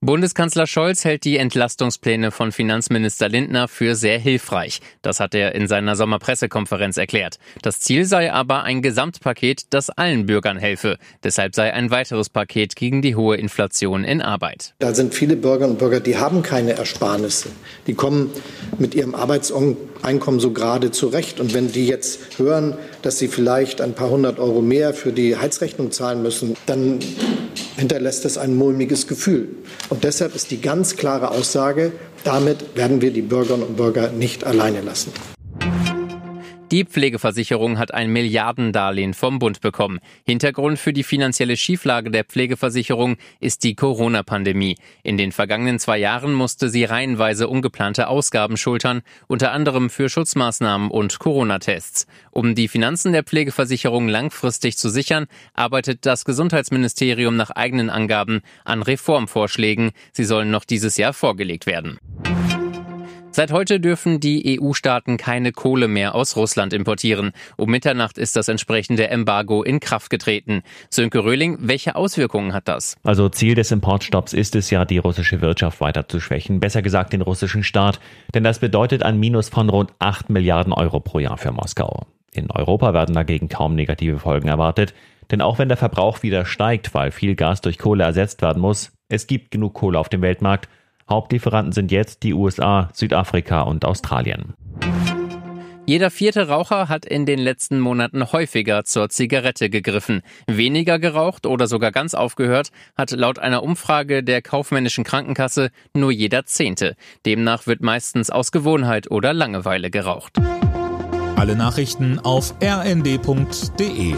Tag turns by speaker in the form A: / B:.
A: Bundeskanzler Scholz hält die Entlastungspläne von Finanzminister Lindner für sehr hilfreich. Das hat er in seiner Sommerpressekonferenz erklärt. Das Ziel sei aber ein Gesamtpaket, das allen Bürgern helfe. Deshalb sei ein weiteres Paket gegen die hohe Inflation in Arbeit.
B: Da sind viele Bürgerinnen und Bürger, die haben keine Ersparnisse. Die kommen mit ihrem Arbeitseinkommen so gerade zurecht. Und wenn die jetzt hören, dass sie vielleicht ein paar hundert Euro mehr für die Heizrechnung zahlen müssen, dann hinterlässt es ein mulmiges Gefühl. Und deshalb ist die ganz klare Aussage, damit werden wir die Bürgerinnen und Bürger nicht alleine lassen.
A: Die Pflegeversicherung hat ein Milliardendarlehen vom Bund bekommen. Hintergrund für die finanzielle Schieflage der Pflegeversicherung ist die Corona-Pandemie. In den vergangenen zwei Jahren musste sie reihenweise ungeplante Ausgaben schultern, unter anderem für Schutzmaßnahmen und Corona-Tests. Um die Finanzen der Pflegeversicherung langfristig zu sichern, arbeitet das Gesundheitsministerium nach eigenen Angaben an Reformvorschlägen. Sie sollen noch dieses Jahr vorgelegt werden. Seit heute dürfen die EU-Staaten keine Kohle mehr aus Russland importieren. Um Mitternacht ist das entsprechende Embargo in Kraft getreten. Sönke Röhling, welche Auswirkungen hat das?
C: Also Ziel des Importstopps ist es ja, die russische Wirtschaft weiter zu schwächen, besser gesagt den russischen Staat. Denn das bedeutet ein Minus von rund 8 Milliarden Euro pro Jahr für Moskau. In Europa werden dagegen kaum negative Folgen erwartet. Denn auch wenn der Verbrauch wieder steigt, weil viel Gas durch Kohle ersetzt werden muss, es gibt genug Kohle auf dem Weltmarkt Hauptlieferanten sind jetzt die USA, Südafrika und Australien.
A: Jeder vierte Raucher hat in den letzten Monaten häufiger zur Zigarette gegriffen. Weniger geraucht oder sogar ganz aufgehört hat laut einer Umfrage der kaufmännischen Krankenkasse nur jeder Zehnte. Demnach wird meistens aus Gewohnheit oder Langeweile geraucht.
D: Alle Nachrichten auf rnd.de